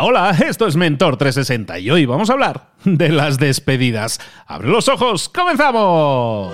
Hola, hola, esto es Mentor 360 y hoy vamos a hablar de las despedidas. ¡Abre los ojos! ¡Comenzamos!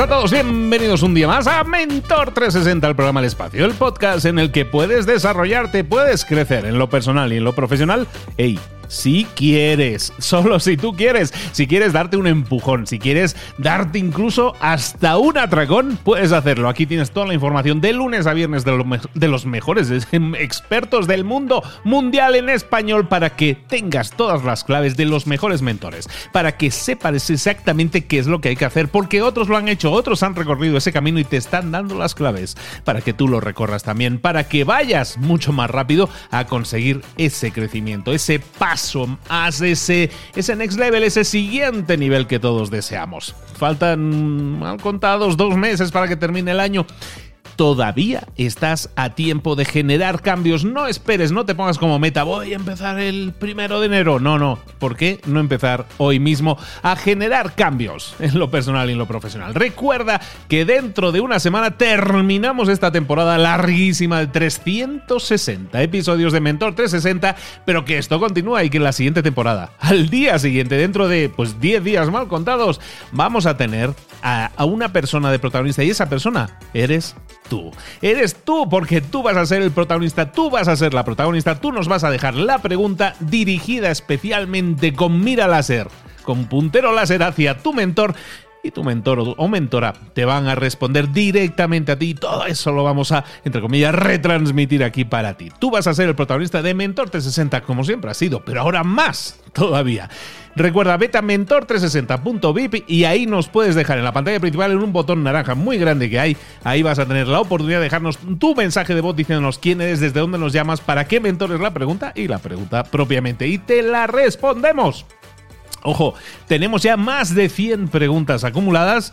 A todos, bienvenidos un día más a Mentor 360, el programa El Espacio, el podcast en el que puedes desarrollarte, puedes crecer en lo personal y en lo profesional. ¡Ey! Si quieres, solo si tú quieres. Si quieres darte un empujón, si quieres darte incluso hasta un atracón, puedes hacerlo. Aquí tienes toda la información de lunes a viernes de, los mejores expertos del mundo mundial en español para que tengas todas las claves de los mejores mentores, para que sepas exactamente qué es lo que hay que hacer, porque otros lo han hecho, otros han recorrido ese camino y te están dando las claves para que tú lo recorras también, para que vayas mucho más rápido a conseguir ese crecimiento, ese paso haz ese, ese next level, ese siguiente nivel que todos deseamos. Faltan mal contados dos meses para que termine el año todavía estás a tiempo de generar cambios. No esperes, no te pongas como meta, voy a empezar el primero de enero. No, no. ¿Por qué no empezar hoy mismo a generar cambios en lo personal y en lo profesional? Recuerda que dentro de una semana terminamos esta temporada larguísima de 360 episodios de Mentor 360, pero que esto continúa y que en la siguiente temporada, al día siguiente, dentro de pues 10 días mal contados, vamos a tener a, a una persona de protagonista y esa persona eres tú. Eres tú porque tú vas a ser el protagonista, tú vas a ser la protagonista, tú nos vas a dejar la pregunta dirigida especialmente con mira láser, con puntero láser hacia tu mentor y tu mentor o mentora te van a responder directamente a ti. Todo eso lo vamos a, entre comillas, retransmitir aquí para ti. Tú vas a ser el protagonista de Mentor 360 como siempre ha sido, pero ahora más todavía. Recuerda, vete a mentor360.vip y ahí nos puedes dejar en la pantalla principal en un botón naranja muy grande que hay. Ahí vas a tener la oportunidad de dejarnos tu mensaje de voz diciéndonos quién eres, desde dónde nos llamas, para qué mentor es la pregunta y la pregunta propiamente. Y te la respondemos. Ojo, tenemos ya más de 100 preguntas acumuladas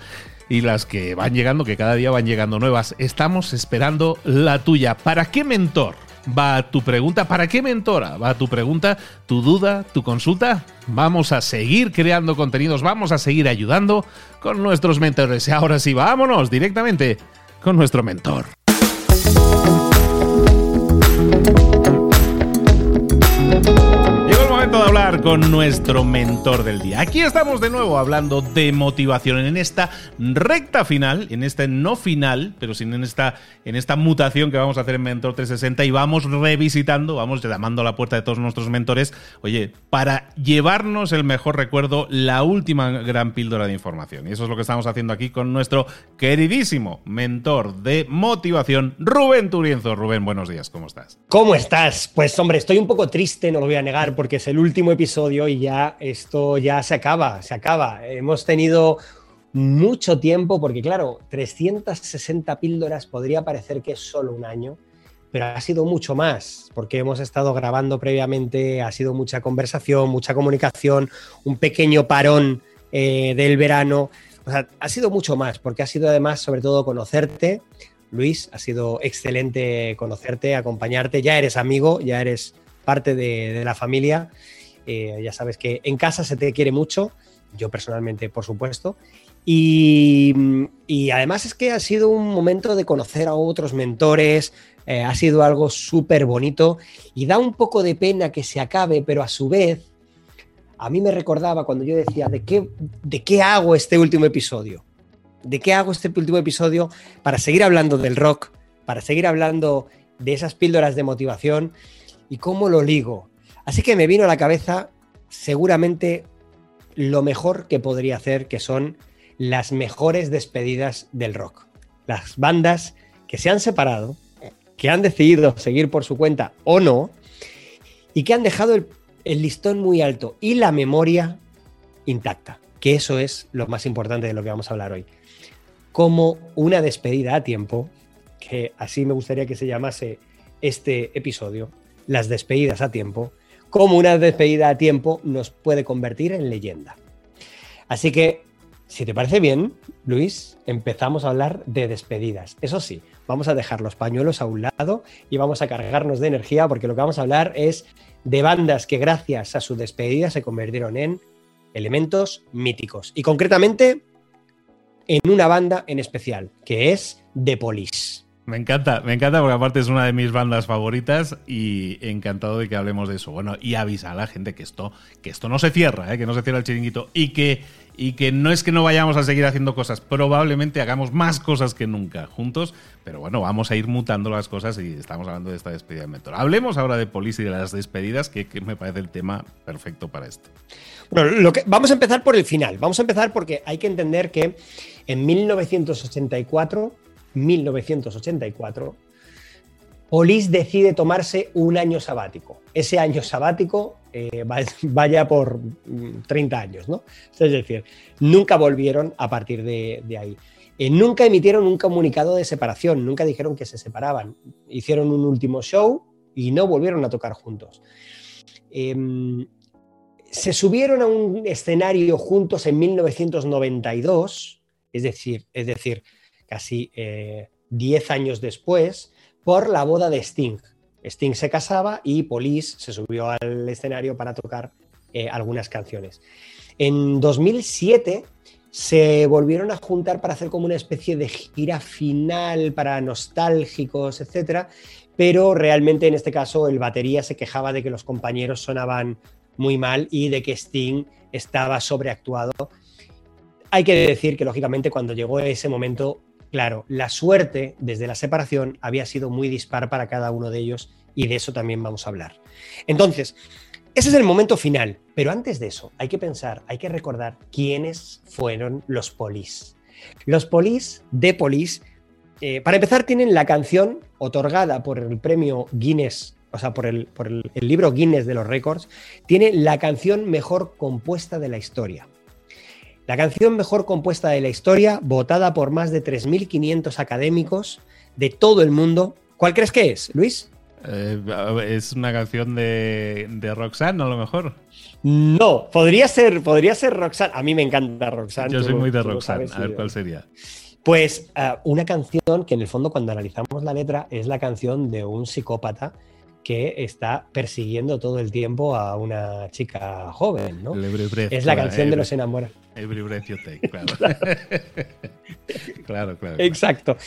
y las que van llegando, que cada día van llegando nuevas. Estamos esperando la tuya. ¿Para qué mentor va tu pregunta? ¿Para qué mentora va tu pregunta, tu duda, tu consulta? Vamos a seguir creando contenidos, vamos a seguir ayudando con nuestros mentores. Ahora sí, vámonos directamente con nuestro mentor. Con nuestro mentor del día. Aquí estamos de nuevo hablando de motivación en esta recta final, en este no final, pero sin en esta, en esta mutación que vamos a hacer en Mentor 360 y vamos revisitando, vamos llamando a la puerta de todos nuestros mentores, oye, para llevarnos el mejor recuerdo, la última gran píldora de información. Y eso es lo que estamos haciendo aquí con nuestro queridísimo mentor de motivación, Rubén Turienzo. Rubén, buenos días, ¿cómo estás? ¿Cómo estás? Pues hombre, estoy un poco triste, no lo voy a negar, porque es el último episodio y ya esto ya se acaba, se acaba. Hemos tenido mucho tiempo, porque claro, 360 píldoras podría parecer que es solo un año, pero ha sido mucho más, porque hemos estado grabando previamente, ha sido mucha conversación, mucha comunicación, un pequeño parón eh, del verano. O sea, ha sido mucho más, porque ha sido además, sobre todo, conocerte. Luis, ha sido excelente conocerte, acompañarte. Ya eres amigo, ya eres parte de, la familia. Eh, ya sabes que en casa se te quiere mucho, yo personalmente, por supuesto. Y, además es que ha sido un momento de conocer a otros mentores, eh, ha sido algo súper bonito y da un poco de pena que se acabe, pero a su vez, a mí me recordaba cuando yo decía, ¿de qué, de qué hago este último episodio? ¿De qué hago este último episodio para seguir hablando del rock, para seguir hablando de esas píldoras de motivación y cómo lo ligo. Así que me vino a la cabeza seguramente lo mejor que podría hacer, que son las mejores despedidas del rock. Las bandas que se han separado, que han decidido seguir por su cuenta o no, y que han dejado el, listón muy alto y la memoria intacta, que eso es lo más importante de lo que vamos a hablar hoy. Como una despedida a tiempo, que así me gustaría que se llamase este episodio, las despedidas a tiempo, como una despedida a tiempo nos puede convertir en leyenda. Así que, si te parece bien, Luis, empezamos a hablar de despedidas. Eso sí, vamos a dejar los pañuelos a un lado y vamos a cargarnos de energía porque lo que vamos a hablar es de bandas que gracias a su despedida se convirtieron en elementos míticos. Y concretamente en una banda en especial, que es The Police. Me encanta, me encanta porque aparte es una de mis bandas favoritas y encantado de que hablemos de eso. Bueno, y avisa a la gente que esto, que esto no se cierra, ¿eh? que no se cierra el chiringuito y que, y que no es que no vayamos a seguir haciendo cosas, probablemente hagamos más cosas que nunca juntos, pero bueno, vamos a ir mutando las cosas y estamos hablando de esta despedida de Mentor. Hablemos ahora de Police y de las despedidas, que, que me parece el tema perfecto para esto. Bueno, lo que, vamos a empezar por el final. Vamos a empezar porque hay que entender que en 1984 1984, Polis decide tomarse un año sabático. Ese año sabático eh, vaya por 30 mm, años, ¿no? Es decir, nunca volvieron a partir de, ahí. Eh, nunca emitieron un comunicado de separación, nunca dijeron que se separaban. Hicieron un último show y no volvieron a tocar juntos. Em, se subieron a un escenario juntos en 1992, es decir, es decir casi 10 eh, años después, por la boda de Sting. Sting se casaba y Police se subió al escenario para tocar eh, algunas canciones. En 2007 se volvieron a juntar para hacer como una especie de gira final para nostálgicos, etc. Pero realmente en este caso el batería se quejaba de que los compañeros sonaban muy mal y de que Sting estaba sobreactuado. Hay que decir que lógicamente cuando llegó ese momento Claro, la suerte desde la separación había sido muy dispar para cada uno de ellos y de eso también vamos a hablar. Entonces, ese es el momento final, pero antes de eso hay que pensar, hay que recordar quiénes fueron los polis. Los polis de polis, eh, para empezar, tienen la canción otorgada por el premio Guinness, o sea, por, el, el libro Guinness de los récords, tiene la canción mejor compuesta de la historia. La canción mejor compuesta de la historia, votada por más de 3.500 académicos de todo el mundo. ¿Cuál crees que es, Luis? Eh, es una canción de, de, Roxanne, a lo mejor. No, podría ser, podría ser Roxanne. A mí me encanta Roxanne. Yo soy muy de Roxanne. A ver cuál sería. Pues eh, una canción que en el fondo cuando analizamos la letra es la canción de un psicópata que está persiguiendo todo el tiempo a una chica joven, ¿no? es la canción de los enamorados. Every breath you take, claro. claro, claro. Exacto.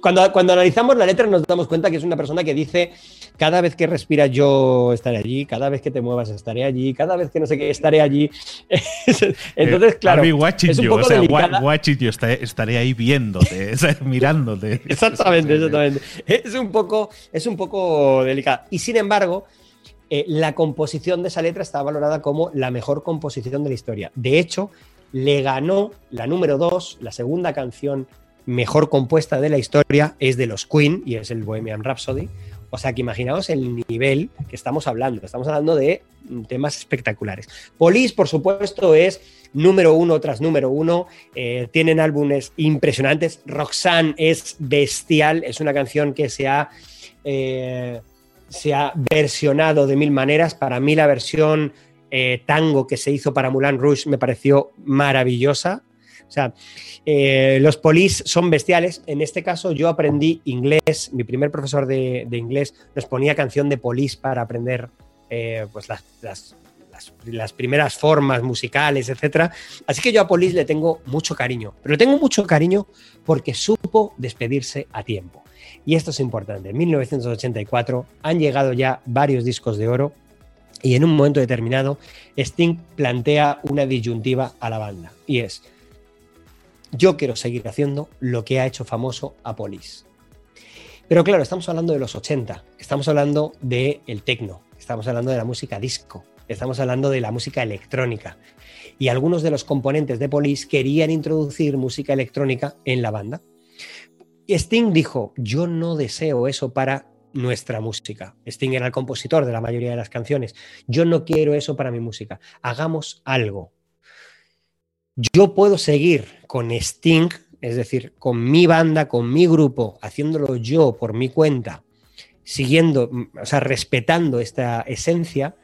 Cuando, cuando analizamos la letra nos damos cuenta que es una persona que dice, cada vez que respiras yo estaré allí, cada vez que te muevas estaré allí, cada vez que no sé qué estaré allí. Entonces, claro, es un poco o estaré, ahí viéndote, mirándote. Exactamente, exactamente. Es un poco, es un poco delicado. Y sin embargo, eh, la composición de esa letra está valorada como la mejor composición de la historia. De hecho, le ganó la número dos, la segunda canción mejor compuesta de la historia es de los Queen y es el Bohemian Rhapsody. O sea que imaginaos el nivel que estamos hablando. Estamos hablando de temas espectaculares. Police, por supuesto, es número uno tras número uno. Eh, tienen álbumes impresionantes. Roxanne es bestial. Es una canción que se ha eh, se ha versionado de mil maneras. Para mí la versión eh, tango que se hizo para Mulan Rouge me pareció maravillosa. O sea, eh, los polis son bestiales. En este caso yo aprendí inglés. Mi primer profesor de, inglés nos ponía canción de polis para aprender eh, pues las, las, primeras formas musicales, etc. Así que yo a polis le tengo mucho cariño. Pero le tengo mucho cariño porque supo despedirse a tiempo. Y esto es importante. En 1984 han llegado ya varios discos de oro y en un momento determinado Sting plantea una disyuntiva a la banda y es, yo quiero seguir haciendo lo que ha hecho famoso a Police. Pero claro, estamos hablando de los 80, estamos hablando del el techno, estamos hablando de la música disco, estamos hablando de la música electrónica. Y algunos de los componentes de Police querían introducir música electrónica en la banda. Sting dijo, yo no deseo eso para nuestra música. Sting era el compositor de la mayoría de las canciones. Yo no quiero eso para mi música. Hagamos algo. Yo puedo seguir con Sting, es decir, con mi banda, con mi grupo, haciéndolo yo por mi cuenta, siguiendo, o sea, respetando esta esencia,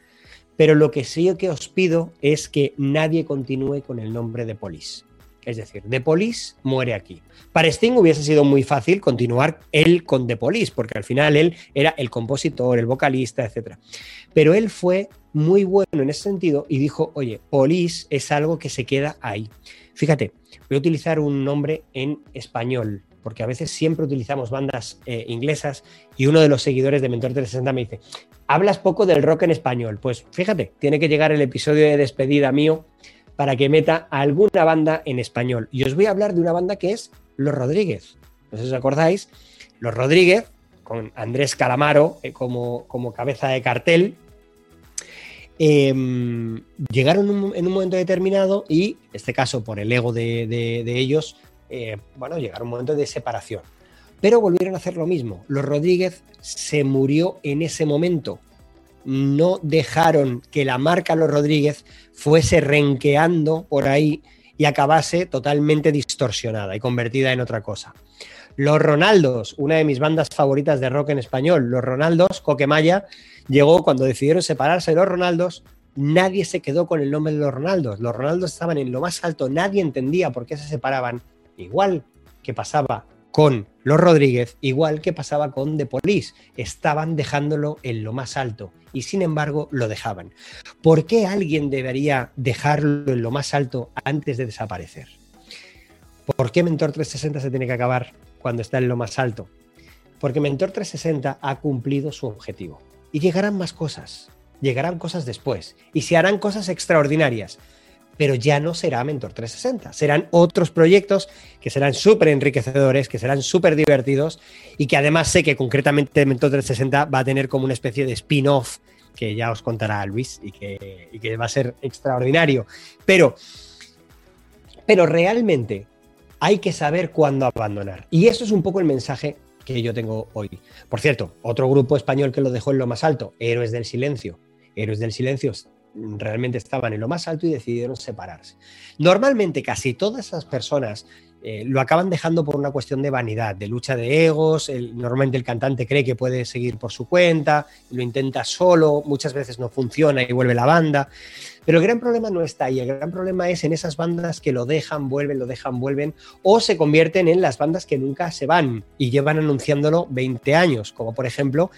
pero lo que sí que os pido es que nadie continúe con el nombre de Police. Es decir, The Police muere aquí. Para Sting hubiese sido muy fácil continuar él con The Police, porque al final él era el compositor, el vocalista, etc. Pero él fue muy bueno en ese sentido y dijo, oye, Police es algo que se queda ahí. Fíjate, voy a utilizar un nombre en español, porque a veces siempre utilizamos bandas eh, inglesas y uno de los seguidores de Mentor 360 me dice, hablas poco del rock en español. Pues fíjate, tiene que llegar el episodio de despedida mío para que meta alguna banda en español. Y os voy a hablar de una banda que es Los Rodríguez. No sé si os acordáis, Los Rodríguez, con Andrés Calamaro eh, como, como cabeza de cartel, em, llegaron en un momento determinado y, en este caso por el ego de, ellos, eh, bueno, llegaron un momento de separación. Pero volvieron a hacer lo mismo. Los Rodríguez se murió en ese momento. No dejaron que la marca Los Rodríguez fuese renqueando por ahí y acabase totalmente distorsionada y convertida en otra cosa. Los Ronaldos, una de mis bandas favoritas de rock en español, Los Ronaldos, Coquemaya, llegó cuando decidieron separarse de los Ronaldos, nadie se quedó con el nombre de los Ronaldos. Los Ronaldos estaban en lo más alto, nadie entendía por qué se separaban. Igual que pasaba con los Rodríguez, igual que pasaba con The Police, estaban dejándolo en lo más alto y sin embargo lo dejaban. ¿Por qué alguien debería dejarlo en lo más alto antes de desaparecer? ¿Por qué Mentor 360 se tiene que acabar cuando está en lo más alto? Porque Mentor 360 ha cumplido su objetivo y llegarán más cosas, llegarán cosas después y se harán cosas extraordinarias pero ya no será Mentor 360. Serán otros proyectos que serán súper enriquecedores, que serán súper divertidos y que además sé que concretamente Mentor 360 va a tener como una especie de spin-off que ya os contará Luis y que, que va a ser extraordinario. Pero, pero realmente hay que saber cuándo abandonar. Y eso es un poco el mensaje que yo tengo hoy. Por cierto, otro grupo español que lo dejó en lo más alto, Héroes del Silencio. Héroes del Silencio realmente estaban en lo más alto y decidieron separarse. Normalmente casi todas esas personas eh, lo acaban dejando por una cuestión de vanidad, de lucha de egos. normalmente el cantante cree que puede seguir por su cuenta, lo intenta solo, muchas veces no funciona y vuelve la banda. Pero el gran problema no está ahí, el gran problema es en esas bandas que lo dejan, vuelven, lo dejan, vuelven, o se convierten en las bandas que nunca se van y llevan anunciándolo 20 años, como por ejemplo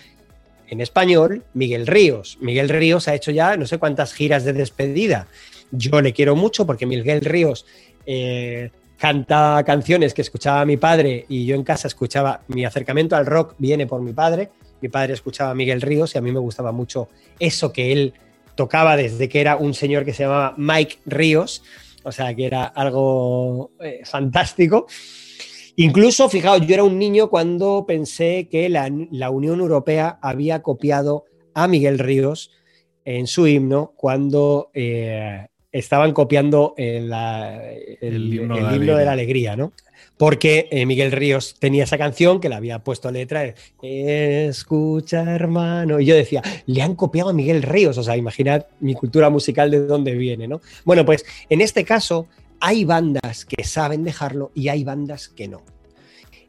en español, Miguel Ríos. Miguel Ríos ha hecho ya no sé cuántas giras de despedida. Yo le quiero mucho porque Miguel Ríos eh, canta canciones que escuchaba mi padre y yo en casa escuchaba, mi acercamiento al rock viene por mi padre. Mi padre escuchaba a Miguel Ríos y a mí me gustaba mucho eso que él tocaba desde que era un señor que se llamaba Mike Ríos, o sea que era algo eh, fantástico. Incluso, fijaos, yo era un niño cuando pensé que la, Unión Europea había copiado a Miguel Ríos en su himno cuando eh, estaban copiando el, himno, de, la alegría, ¿no? Porque eh, Miguel Ríos tenía esa canción que le había puesto letra, escucha hermano, y yo decía, le han copiado a Miguel Ríos, o sea, imaginad mi cultura musical de dónde viene, ¿no? Bueno, pues en este caso hay bandas que saben dejarlo y hay bandas que no.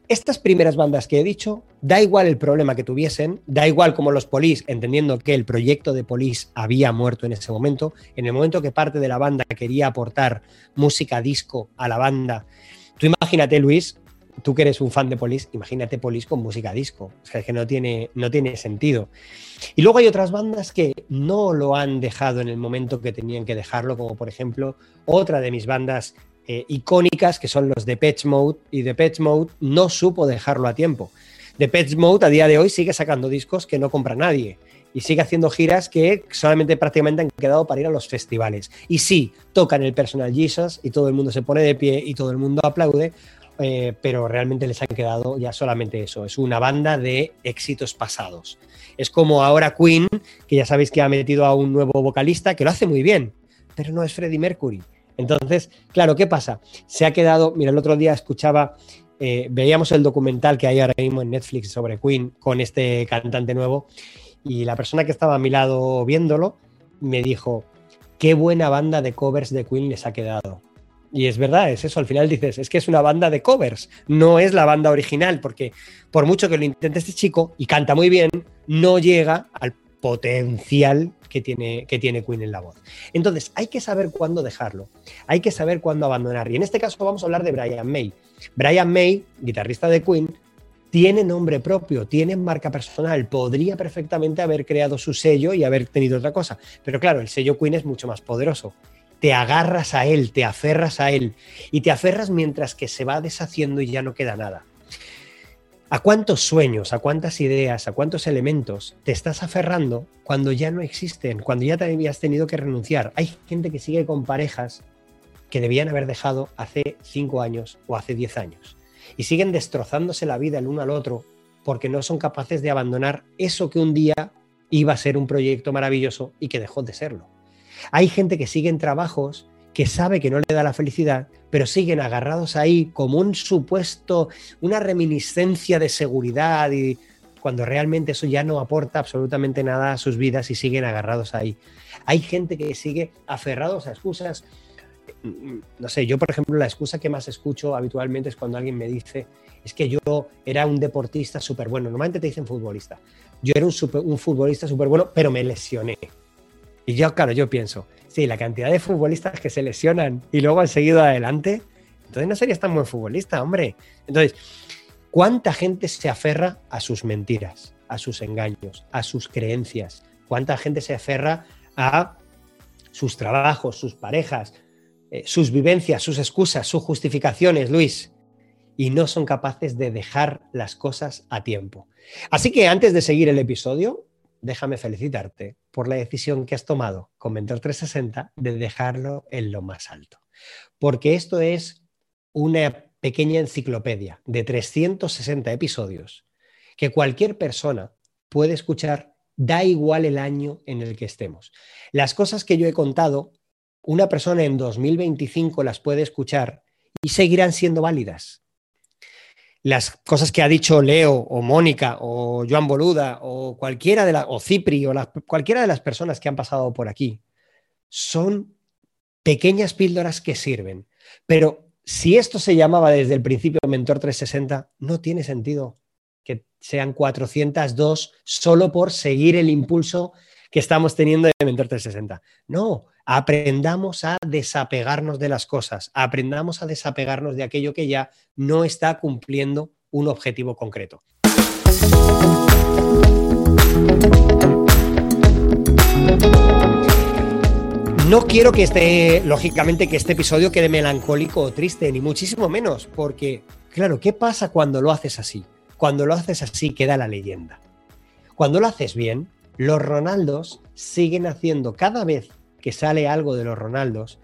Estas primeras bandas que he dicho, da igual el problema que tuviesen, da igual como los Polis, entendiendo que el proyecto de Polis había muerto en ese momento, en el momento que parte de la banda quería aportar música disco a la banda. Tú imagínate, Luis, tú que eres un fan de Police, imagínate Police con música disco. es que no tiene, no tiene sentido. Y luego hay otras bandas que no lo han dejado en el momento que tenían que dejarlo, como por ejemplo otra de mis bandas eh, icónicas, que son los de Patch Mode, y de Patch Mode no supo dejarlo a tiempo. The Patch Mode a día de hoy sigue sacando discos que no compra nadie y sigue haciendo giras que solamente prácticamente han quedado para ir a los festivales. Y sí, tocan el Personal Jesus y todo el mundo se pone de pie y todo el mundo aplaude, eh, pero realmente les han quedado ya solamente eso, es una banda de éxitos pasados. Es como ahora Queen, que ya sabéis que ha metido a un nuevo vocalista, que lo hace muy bien, pero no es Freddie Mercury. Entonces, claro, ¿qué pasa? Se ha quedado, mira, el otro día escuchaba, eh, veíamos el documental que hay ahora mismo en Netflix sobre Queen con este cantante nuevo, y la persona que estaba a mi lado viéndolo me dijo, qué buena banda de covers de Queen les ha quedado. Y es verdad, es eso. Al final dices, es que es una banda de covers, no es la banda original, porque por mucho que lo intente este chico y canta muy bien, no llega al potencial que tiene, que tiene Queen en la voz. Entonces, hay que saber cuándo dejarlo, hay que saber cuándo abandonar. Y en este caso vamos a hablar de Brian May. Brian May, guitarrista de Queen, tiene nombre propio, tiene marca personal, podría perfectamente haber creado su sello y haber tenido otra cosa. Pero claro, el sello Queen es mucho más poderoso. Te agarras a él, te aferras a él y te aferras mientras que se va deshaciendo y ya no queda nada. ¿A cuántos sueños, a cuántas ideas, a cuántos elementos te estás aferrando cuando ya no existen, cuando ya te habías tenido que renunciar? Hay gente que sigue con parejas que debían haber dejado hace cinco años o hace diez años y siguen destrozándose la vida el uno al otro porque no son capaces de abandonar eso que un día iba a ser un proyecto maravilloso y que dejó de serlo. Hay gente que sigue en trabajos que sabe que no le da la felicidad, pero siguen agarrados ahí como un supuesto, una reminiscencia de seguridad y cuando realmente eso ya no aporta absolutamente nada a sus vidas y siguen agarrados ahí. Hay gente que sigue aferrados a excusas no sé, yo por ejemplo la excusa que más escucho habitualmente es cuando alguien me dice, es que yo era un deportista súper bueno, normalmente te dicen futbolista, yo era un, un futbolista súper bueno, pero me lesioné. Y yo, claro, yo pienso, sí, la cantidad de futbolistas que se lesionan y luego han seguido adelante, entonces no serías tan buen futbolista, hombre. Entonces, ¿cuánta gente se aferra a sus mentiras, a sus engaños, a sus creencias? ¿Cuánta gente se aferra a sus trabajos, sus parejas, eh, sus vivencias, sus excusas, sus justificaciones, Luis, y no son capaces de dejar las cosas a tiempo. Así que antes de seguir el episodio, déjame felicitarte por la decisión que has tomado con Mentor 360 de dejarlo en lo más alto. Porque esto es una pequeña enciclopedia de 360 episodios que cualquier persona puede escuchar, da igual el año en el que estemos. Las cosas que yo he contado una persona en 2025 las puede escuchar y seguirán siendo válidas. Las cosas que ha dicho Leo o Mónica o Joan Boluda o cualquiera de las, o Cipri o cualquiera de las personas que han pasado por aquí son pequeñas píldoras que sirven. Pero si esto se llamaba desde el principio Mentor 360, no tiene sentido que sean 402 solo por seguir el impulso que estamos teniendo de Mentor 360. No, aprendamos a desapegarnos de las cosas, aprendamos a desapegarnos de aquello que ya no está cumpliendo un objetivo concreto. No quiero que esté, lógicamente, que este episodio quede melancólico o triste, ni muchísimo menos, porque, claro, ¿qué pasa cuando lo haces así? Cuando lo haces así queda la leyenda. Cuando lo haces bien, los Ronaldos siguen haciendo cada vez que sale algo de los Ronaldos,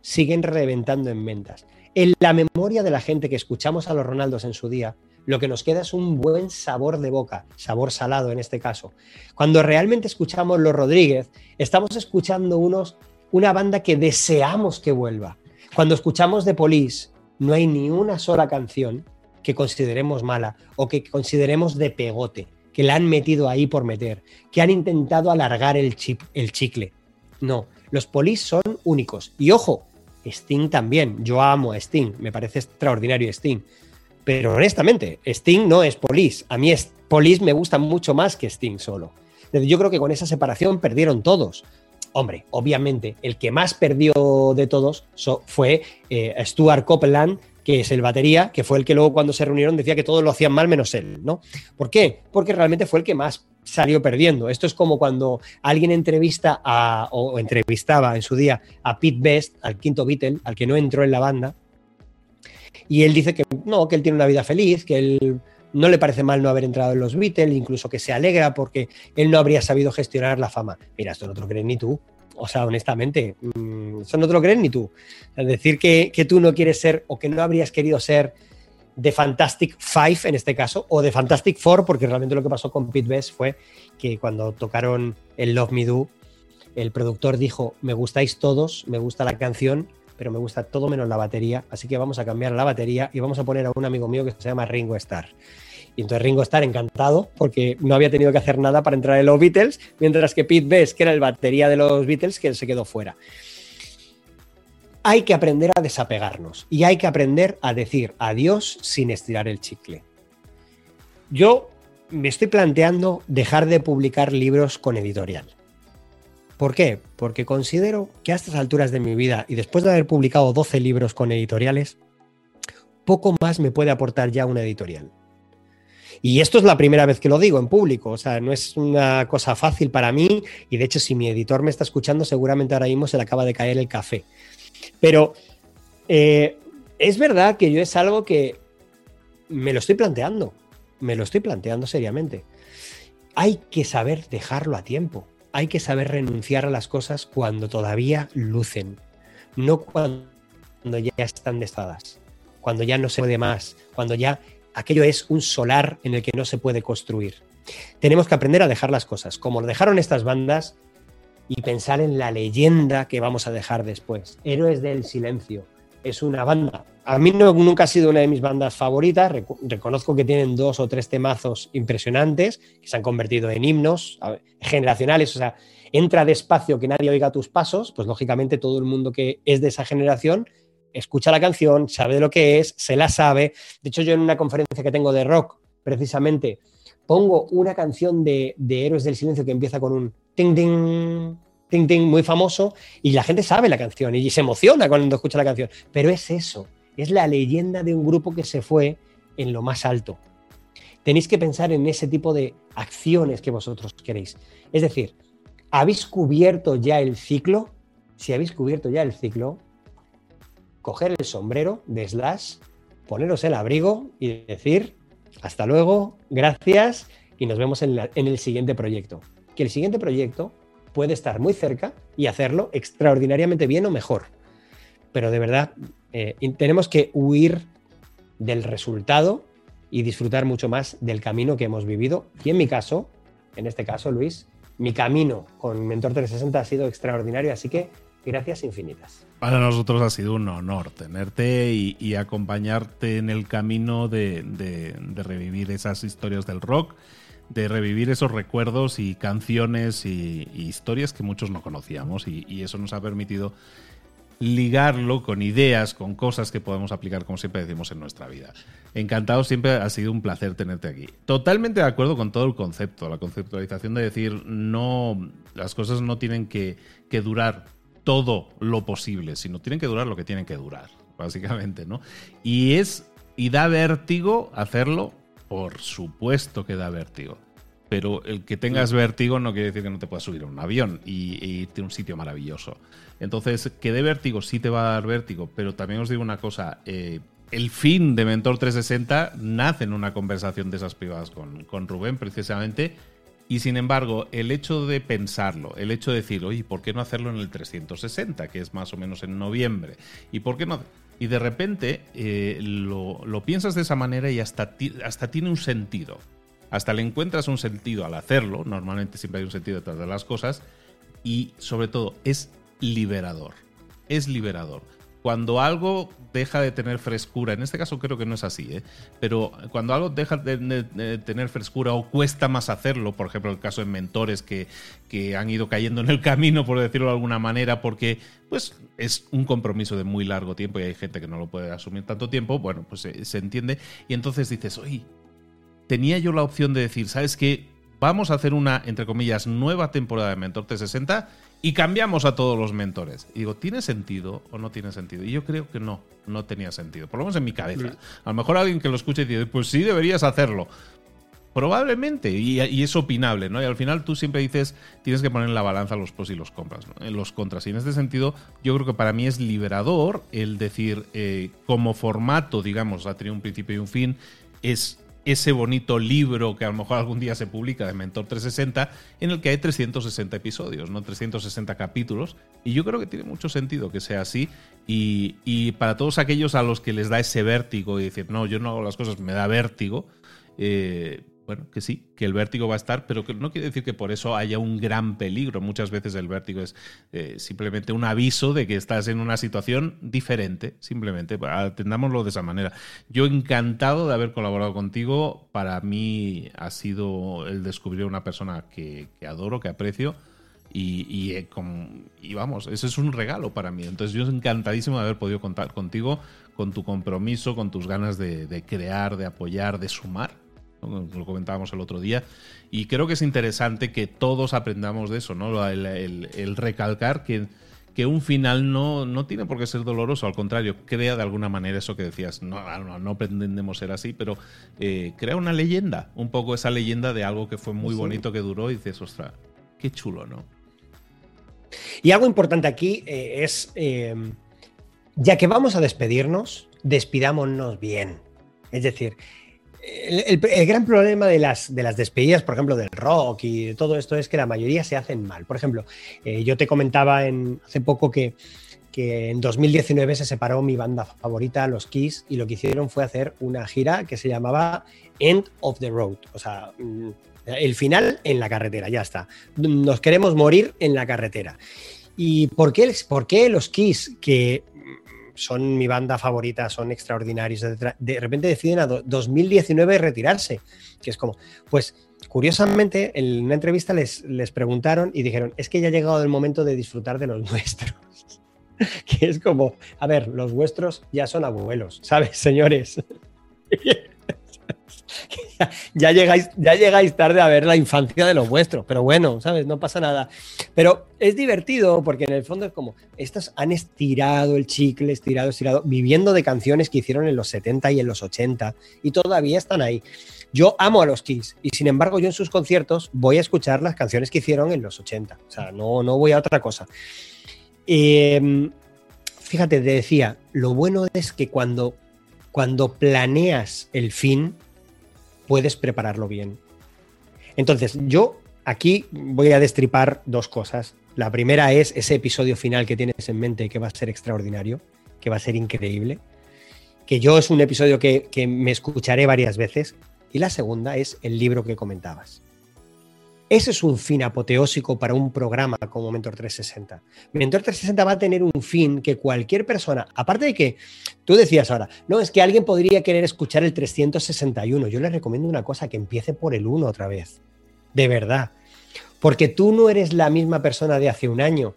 siguen reventando en ventas. En la memoria de la gente que escuchamos a los Ronaldos en su día, lo que nos queda es un buen sabor de boca, sabor salado en este caso. Cuando realmente escuchamos los Rodríguez, estamos escuchando unos, una banda que deseamos que vuelva. Cuando escuchamos de Police, no hay ni una sola canción que consideremos mala o que consideremos de pegote que la han metido ahí por meter, que han intentado alargar el, chip, el chicle. No, los polis son únicos. Y ojo, Sting también. Yo amo a Sting, me parece extraordinario Sting. Pero honestamente, Sting no es polis. A mí polis me gusta mucho más que Sting solo. Yo creo que con esa separación perdieron todos. Hombre, obviamente, el que más perdió de todos fue eh, Stuart Copeland, que es el batería, que fue el que luego cuando se reunieron decía que todos lo hacían mal menos él, ¿no? ¿Por qué? Porque realmente fue el que más salió perdiendo. Esto es como cuando alguien entrevista a, o entrevistaba en su día a Pete Best, al quinto Beatle, al que no entró en la banda, y él dice que no, que él tiene una vida feliz, que él no le parece mal no haber entrado en los Beatles, incluso que se alegra porque él no habría sabido gestionar la fama. Mira, esto no te lo crees ni tú. O sea, honestamente, mm, eso no te lo crees ni tú. Decir, que, tú no quieres ser o que no habrías querido ser de Fantastic Five en este caso, o de Fantastic Four, porque realmente lo que pasó con Pete Best fue que cuando tocaron el Love Me Do, el productor dijo, me gustáis todos, me gusta la canción, pero me gusta todo menos la batería, así que vamos a cambiar la batería y vamos a poner a un amigo mío que se llama Ringo Starr. Y entonces Ringo Starr encantado porque no había tenido que hacer nada para entrar en los Beatles, mientras que Pete Best, que era el batería de los Beatles, que se quedó fuera. Hay que aprender a desapegarnos y hay que aprender a decir adiós sin estirar el chicle. Yo me estoy planteando dejar de publicar libros con editorial. ¿Por qué? Porque considero que a estas alturas de mi vida y después de haber publicado 12 libros con editoriales, poco más me puede aportar ya una editorial. Y esto es la primera vez que lo digo en público, o sea, no es una cosa fácil para mí y de hecho si mi editor me está escuchando seguramente ahora mismo se le acaba de caer el café. Pero eh, es verdad que yo es algo que me lo estoy planteando, me lo estoy planteando seriamente. Hay que saber dejarlo a tiempo, hay que saber renunciar a las cosas cuando todavía lucen, no cuando ya están destadas, cuando ya no se puede más, cuando ya aquello es un solar en el que no se puede construir. Tenemos que aprender a dejar las cosas, como lo dejaron estas bandas, y pensar en la leyenda que vamos a dejar después. Héroes del Silencio es una banda. A mí no, nunca ha sido una de mis bandas favoritas. Reconozco que tienen dos o tres temazos impresionantes que se han convertido en himnos generacionales. O sea, entra despacio que nadie oiga tus pasos. Pues lógicamente todo el mundo que es de esa generación escucha la canción, sabe de lo que es, se la sabe. De hecho, yo en una conferencia que tengo de rock, precisamente, pongo una canción de, Héroes del Silencio que empieza con un ting, ting, ting, ting, muy famoso, y la gente sabe la canción y se emociona cuando escucha la canción. Pero es eso, es la leyenda de un grupo que se fue en lo más alto. Tenéis que pensar en ese tipo de acciones que vosotros queréis. Es decir, ¿habéis cubierto ya el ciclo? Si habéis cubierto ya el ciclo, coger el sombrero de Slash, poneros el abrigo y decir hasta luego, gracias y nos vemos en, el siguiente proyecto. Que el siguiente proyecto puede estar muy cerca y hacerlo extraordinariamente bien o mejor. Pero de verdad, eh, tenemos que huir del resultado y disfrutar mucho más del camino que hemos vivido. Y en mi caso, en este caso, Luis, mi camino con Mentor 360 ha sido extraordinario, así que Gracias infinitas. Para nosotros ha sido un honor tenerte y, acompañarte en el camino de, revivir esas historias del rock, de revivir esos recuerdos y canciones y, historias que muchos no conocíamos y, eso nos ha permitido ligarlo con ideas, con cosas que podemos aplicar, como siempre decimos, en nuestra vida. Encantado, siempre ha sido un placer tenerte aquí. Totalmente de acuerdo con todo el concepto, la conceptualización de decir, no, las cosas no tienen que, durar todo lo posible, sino tienen que durar lo que tienen que durar, básicamente, ¿no? Y es y da vértigo hacerlo, por supuesto que da vértigo. Pero el que tengas vértigo no quiere decir que no te puedas subir a un avión y, irte a un sitio maravilloso. Entonces, que dé vértigo sí te va a dar vértigo, pero también os digo una cosa, eh, el fin de Mentor 360 nace en una conversación de esas privadas con, con Rubén, precisamente y sin embargo, el hecho de pensarlo, el hecho de decir, oye, ¿por qué no hacerlo en el 360, que es más o menos en noviembre? ¿Y por qué no? Y de repente eh, lo, piensas de esa manera y hasta, hasta tiene un sentido. Hasta le encuentras un sentido al hacerlo. Normalmente siempre hay un sentido detrás de las cosas. Y sobre todo, es liberador. Es liberador cuando algo deja de tener frescura, en este caso creo que no es así, ¿eh? pero cuando algo deja de, tener frescura o cuesta más hacerlo, por ejemplo el caso de mentores que, que, han ido cayendo en el camino, por decirlo de alguna manera, porque pues es un compromiso de muy largo tiempo y hay gente que no lo puede asumir tanto tiempo, bueno, pues se, se entiende y entonces dices, oye, tenía yo la opción de decir, ¿sabes qué? Vamos a hacer una, entre comillas, nueva temporada de Mentor 360 y cambiamos a todos los mentores. Y digo, ¿tiene sentido o no tiene sentido? Y yo creo que no, no tenía sentido. Por lo menos en mi cabeza. A lo mejor alguien que lo escuche dice, pues sí, deberías hacerlo. Probablemente, y, es opinable, ¿no? Y al final tú siempre dices, tienes que poner en la balanza los pros y los contras, ¿no? los contras. Y en este sentido, yo creo que para mí es liberador el decir, eh, como formato, digamos, ha tenido un principio y un fin, es ese bonito libro que a lo mejor algún día se publica de Mentor 360, en el que hay 360 episodios, ¿no? 360 capítulos. Y yo creo que tiene mucho sentido que sea así. Y, para todos aquellos a los que les da ese vértigo y decir, no, yo no hago las cosas, me da vértigo, eh, bueno, que sí, que el vértigo va a estar, pero que no quiere decir que por eso haya un gran peligro. Muchas veces el vértigo es eh, simplemente un aviso de que estás en una situación diferente, simplemente. Atendámoslo de esa manera. Yo encantado de haber colaborado contigo. Para mí ha sido el descubrir una persona que, adoro, que aprecio. Y, eh, y, vamos, ese es un regalo para mí. Entonces yo encantadísimo de haber podido contar contigo, con tu compromiso, con tus ganas de crear, de apoyar, de sumar lo comentábamos el otro día, y creo que es interesante que todos aprendamos de eso, ¿no? el recalcar que que un final no, no tiene por qué ser doloroso, al contrario, crea de alguna manera eso que decías, no, no, pretendemos ser así, pero eh, crea una leyenda, un poco esa leyenda de algo que fue muy bonito, que duró, y dices, ostras, qué chulo, ¿no? Y algo importante aquí eh, es, eh, ya que vamos a despedirnos, despidámonos bien. Es decir, el, gran problema de las, de las despedidas, por ejemplo, del rock y de todo esto es que la mayoría se hacen mal. Por ejemplo, eh, yo te comentaba en, hace poco que, que en 2019 se separó mi banda favorita, los Kiss, y lo que hicieron fue hacer una gira que se llamaba End of the Road. O sea, mm, el final en la carretera, ya está. Nos queremos morir en la carretera. ¿Y por qué, por qué los Kiss, que son mi banda favorita, son extraordinarios, De repente deciden a 2019 retirarse, que es como, pues curiosamente en una entrevista les, les preguntaron y dijeron, es que ya ha llegado el momento de disfrutar de los nuestros. que es como, a ver, los vuestros ya son abuelos, ¿sabes, señores? ya, llegáis, ya llegáis tarde a ver la infancia de los vuestros, pero bueno, ¿sabes? No pasa nada. Pero es divertido porque en el fondo es como, estos han estirado el chicle, estirado, estirado, viviendo de canciones que hicieron en los 70 y en los 80 y todavía están ahí. Yo amo a los Kiss y sin embargo yo en sus conciertos voy a escuchar las canciones que hicieron en los 80. O sea, no, no voy a otra cosa. Em, fíjate, te decía, lo bueno es que cuando, cuando planeas el fin, puedes prepararlo bien. Entonces, yo aquí voy a destripar dos cosas. La primera es ese episodio final que tienes en mente que va a ser extraordinario, que va a ser increíble, que yo es un episodio que, que me escucharé varias veces. Y la segunda es el libro que comentabas. Ese es un fin apoteósico para un programa como Mentor 360. Mentor 360 va a tener un fin que cualquier persona, aparte de que tú decías ahora, no, es que alguien podría querer escuchar el 361. Yo le recomiendo una cosa, que empiece por el 1 otra vez. De verdad. Porque tú no eres la misma persona de hace un año.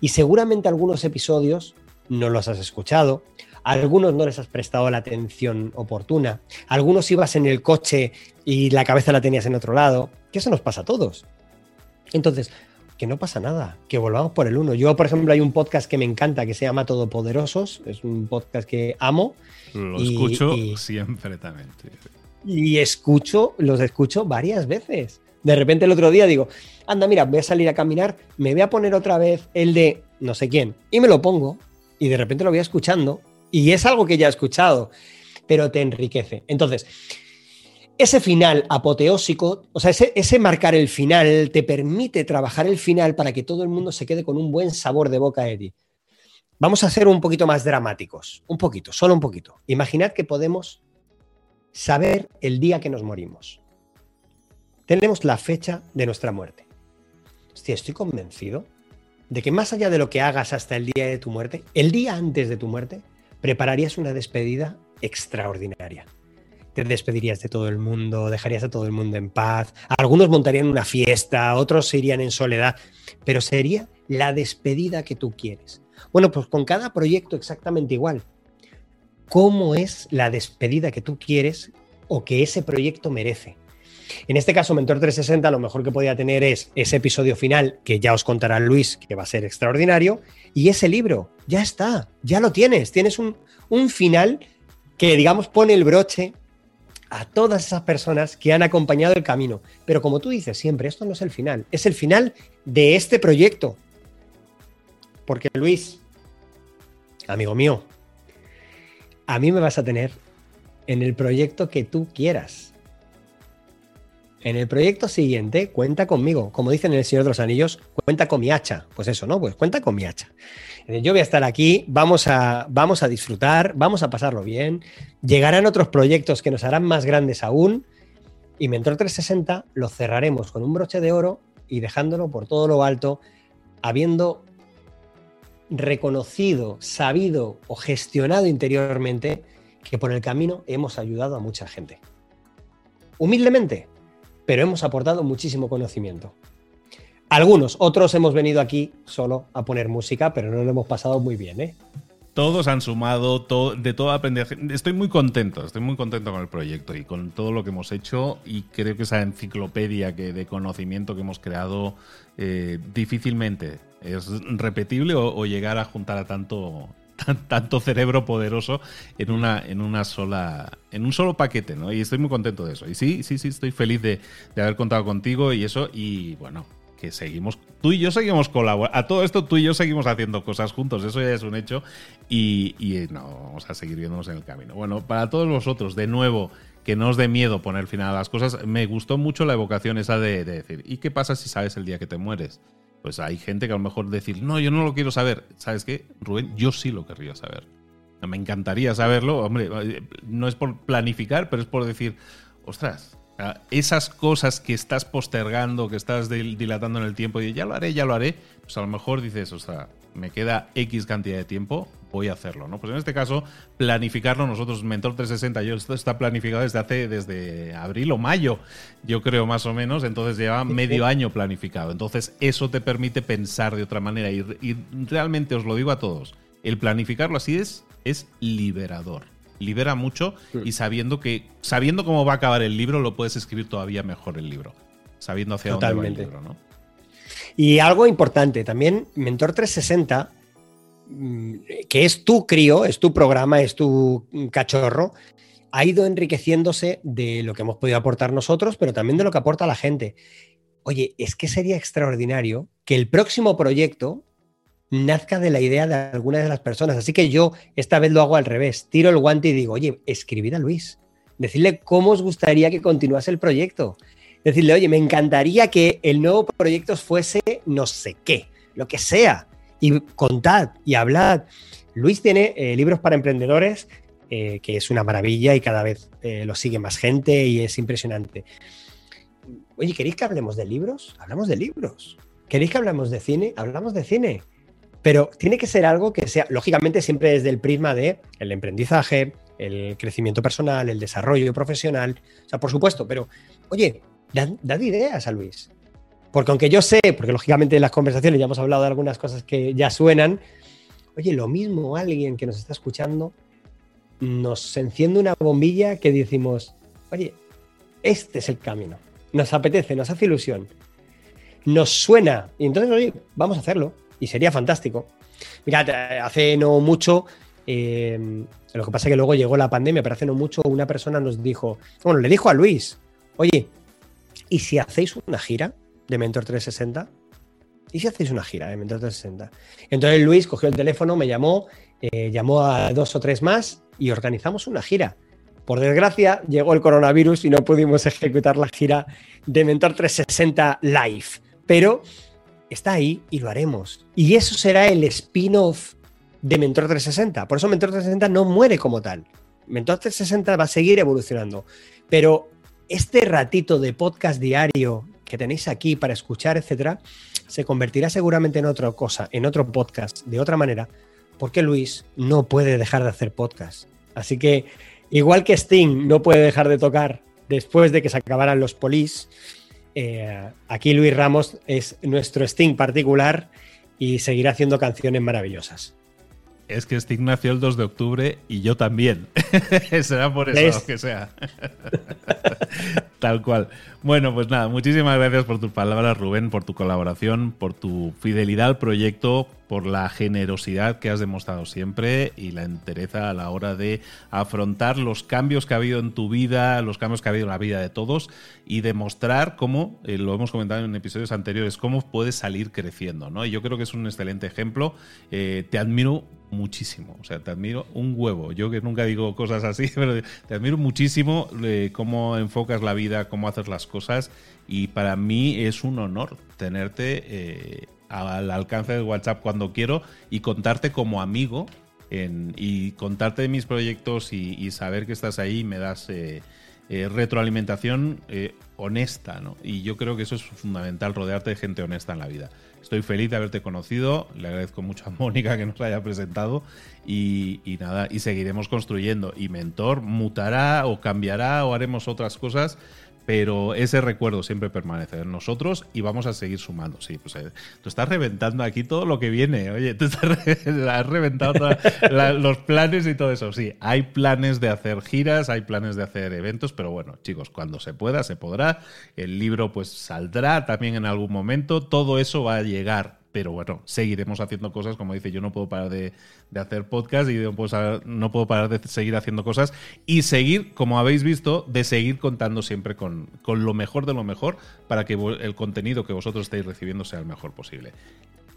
Y seguramente algunos episodios no los has escuchado, algunos no les has prestado la atención oportuna, algunos ibas en el coche y la cabeza la tenías en otro lado, que eso nos pasa a todos. Entonces, que no pasa nada, que volvamos por el uno. Yo, por ejemplo, hay un podcast que me encanta que se llama Todopoderosos, es un podcast que amo. Lo escucho siempre también. Y escucho, los escucho varias veces. De repente el otro día digo, anda, mira, voy a salir a caminar, me voy a poner otra vez el de no sé quién, y me lo pongo, y de repente lo voy escuchando, y es algo que ya he escuchado, pero te enriquece. Entonces, ese final apoteósico, o sea, ese, marcar el final te permite trabajar el final para que todo el mundo se quede con un buen sabor de boca, Eddie. Vamos a ser un poquito más dramáticos, un poquito, solo un poquito. Imaginad que podemos saber el día que nos morimos. Tenemos la fecha de nuestra muerte. Hostia, estoy convencido de que más allá de lo que hagas hasta el día de tu muerte, el día antes de tu muerte, prepararías una despedida extraordinaria. Te despedirías de todo el mundo, dejarías a todo el mundo en paz. Algunos montarían una fiesta, otros se irían en soledad, pero sería la despedida que tú quieres. Bueno, pues con cada proyecto exactamente igual. ¿Cómo es la despedida que tú quieres o que ese proyecto merece? En este caso, Mentor 360 lo mejor que podía tener es ese episodio final que ya os contará Luis, que va a ser extraordinario, y ese libro, ya está, ya lo tienes, tienes un, un final que, digamos, pone el broche a todas esas personas que han acompañado el camino. Pero como tú dices siempre, esto no es el final, es el final de este proyecto. Porque Luis, amigo mío, a mí me vas a tener en el proyecto que tú quieras. En el proyecto siguiente, cuenta conmigo. Como dicen en El Señor de los Anillos, cuenta con mi hacha. Pues eso, ¿no? Pues cuenta con mi hacha. Yo voy a estar aquí, vamos a, vamos a disfrutar, vamos a pasarlo bien. Llegarán otros proyectos que nos harán más grandes aún. Y Mentor 360 lo cerraremos con un broche de oro y dejándolo por todo lo alto, habiendo reconocido, sabido o gestionado interiormente que por el camino hemos ayudado a mucha gente. Humildemente, pero hemos aportado muchísimo conocimiento. Algunos, otros hemos venido aquí solo a poner música, pero no lo hemos pasado muy bien, ¿eh? todos han sumado de todo aprendizaje. Estoy muy contento, estoy muy contento con el proyecto y con todo lo que hemos hecho y creo que esa enciclopedia que, de conocimiento que hemos creado eh, difícilmente es repetible o, llegar a juntar a tanto, tanto cerebro poderoso en una, en una sola, en un solo paquete, ¿no? Y estoy muy contento de eso. Y sí, sí, sí, estoy feliz de, de haber contado contigo y eso. Y bueno, que seguimos, tú y yo seguimos colaborando. A todo esto tú y yo seguimos haciendo cosas juntos, eso ya es un hecho. Y, no, vamos a seguir viéndonos en el camino. Bueno, para todos vosotros, de nuevo, que no os dé miedo poner final a las cosas, me gustó mucho la evocación esa de, decir, ¿y qué pasa si sabes el día que te mueres? Pues hay gente que a lo mejor decir, no, yo no lo quiero saber. ¿Sabes qué, Rubén? Yo sí lo querría saber. Me encantaría saberlo. Hombre, no es por planificar, pero es por decir, ostras, esas cosas que estás postergando, que estás dilatando en el tiempo y ya lo haré, ya lo haré, pues a lo mejor dices, o sea, me queda X cantidad de tiempo, voy a hacerlo, ¿no? Pues en este caso, planificarlo nosotros, Mentor 360, yo esto está planificado desde hace, desde abril o mayo, yo creo más o menos, entonces lleva medio año planificado. Entonces eso te permite pensar de otra manera y, y realmente os lo digo a todos, el planificarlo así es, es liberador libera mucho y sabiendo que sabiendo cómo va a acabar el libro lo puedes escribir todavía mejor el libro, sabiendo hacia dónde va el libro, ¿no? Y algo importante, también Mentor 360 mm, que es tu crío, es tu programa, es tu cachorro, ha ido enriqueciéndose de lo que hemos podido aportar nosotros, pero también de lo que aporta la gente. Oye, es que sería extraordinario que el próximo proyecto nazca de la idea de alguna de las personas. Así que yo esta vez lo hago al revés. Tiro el guante y digo, oye, escribid a Luis. Decirle cómo os gustaría que continuase el proyecto. Decirle, oye, me encantaría que el nuevo proyecto fuese no sé qué, lo que sea. Y contad y hablad. Luis tiene eh, libros para emprendedores, eh, que es una maravilla y cada vez eh, lo sigue más gente y es impresionante. Oye, ¿queréis que hablemos de libros? Hablamos de libros. ¿Queréis que hablemos de cine? Hablamos de cine. Pero tiene que ser algo que sea, lógicamente, siempre desde el prisma de el emprendizaje, el crecimiento personal, el desarrollo profesional. O sea, por supuesto, pero oye, dad, ideas a Luis. Porque aunque yo sé, porque lógicamente en las conversaciones ya hemos hablado de algunas cosas que ya suenan, oye, lo mismo alguien que nos está escuchando nos enciende una bombilla que decimos, oye, este es el camino. Nos apetece, nos hace ilusión. Nos suena. Y entonces, oye, vamos a hacerlo y sería fantástico. Mira, hace no mucho, eh, lo que pasa es que luego llegó la pandemia, pero hace no mucho una persona nos dijo, bueno, le dijo a Luis, oye, ¿y si hacéis una gira de Mentor 360? ¿Y si hacéis una gira de Mentor 360? Entonces Luis cogió el teléfono, me llamó, eh, llamó a dos o tres más y organizamos una gira. Por desgracia, llegó el coronavirus y no pudimos ejecutar la gira de Mentor 360 live. Pero está ahí y lo haremos. Y eso será el spin-off de Mentor 360. Por eso Mentor 360 no muere como tal. Mentor 360 va a seguir evolucionando. Pero este ratito de podcast diario que tenéis aquí para escuchar, etcétera, se convertirá seguramente en otra cosa, en otro podcast, de otra manera, porque Luis no puede dejar de hacer podcast. Así que, igual que Sting no puede dejar de tocar después de que se acabaran los polis, eh, aquí Luis Ramos es nuestro Sting particular y seguirá haciendo canciones maravillosas. Es que Sting nació el 2 de octubre y yo también. Será por eso que sea. Tal cual. Bueno, pues nada, muchísimas gracias por tus palabras, Rubén, por tu colaboración, por tu fidelidad al proyecto, por la generosidad que has demostrado siempre y la entereza a la hora de afrontar los cambios que ha habido en tu vida, los cambios que ha habido en la vida de todos y demostrar cómo, eh, lo hemos comentado en episodios anteriores, cómo puedes salir creciendo, ¿no? Y yo creo que es un excelente ejemplo. Eh, te admiro muchísimo, o sea, te admiro un huevo. Yo que nunca digo cosas así, pero te admiro muchísimo eh, cómo enfocas la vida, cómo haces las cosas y para mí es un honor tenerte al alcance de WhatsApp cuando quiero y contarte como amigo y contarte de mis proyectos y, saber que estás ahí me das eh, eh, retroalimentación honesta, ¿no? Y yo creo que eso es fundamental, rodearte de gente honesta en la vida. Estoy feliz de haberte conocido, le agradezco mucho a Mónica que nos haya presentado y, y, nada, y seguiremos construyendo. Y Mentor mutará o cambiará o haremos otras cosas, pero ese recuerdo siempre permanece en nosotros y vamos a seguir sumando. Sí, pues eh, tú estás reventando aquí todo lo que viene. Oye, tú estás has reventado los planes y todo eso. Sí, hay planes de hacer giras, hay planes de hacer eventos, pero bueno, chicos, cuando se pueda, se podrá. El libro pues saldrá también en algún momento. Todo eso va a llegar pero bueno, seguiremos haciendo cosas, como dice, yo no puedo parar de, hacer podcast y no puedo, no puedo, parar de seguir haciendo cosas y seguir, como habéis visto, de seguir contando siempre con, con lo mejor de lo mejor para que el contenido que vosotros estáis recibiendo sea el mejor posible.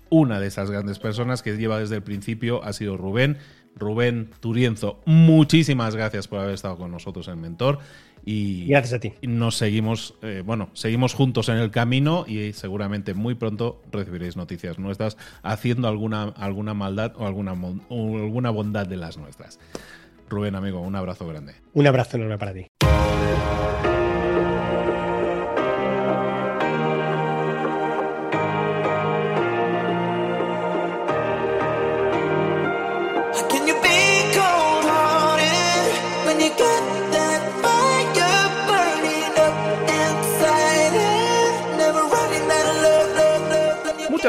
Una de esas grandes personas que lleva desde el principio ha sido Rubén. Rubén Turienzo, muchísimas gracias por haber estado con nosotros en Mentor. Y Gracias a ti. Nos seguimos, eh, bueno, seguimos juntos en el camino y seguramente muy pronto recibiréis noticias nuestras haciendo alguna, alguna maldad o alguna, o alguna bondad de las nuestras. Rubén, amigo, un abrazo grande. Un abrazo enorme para ti.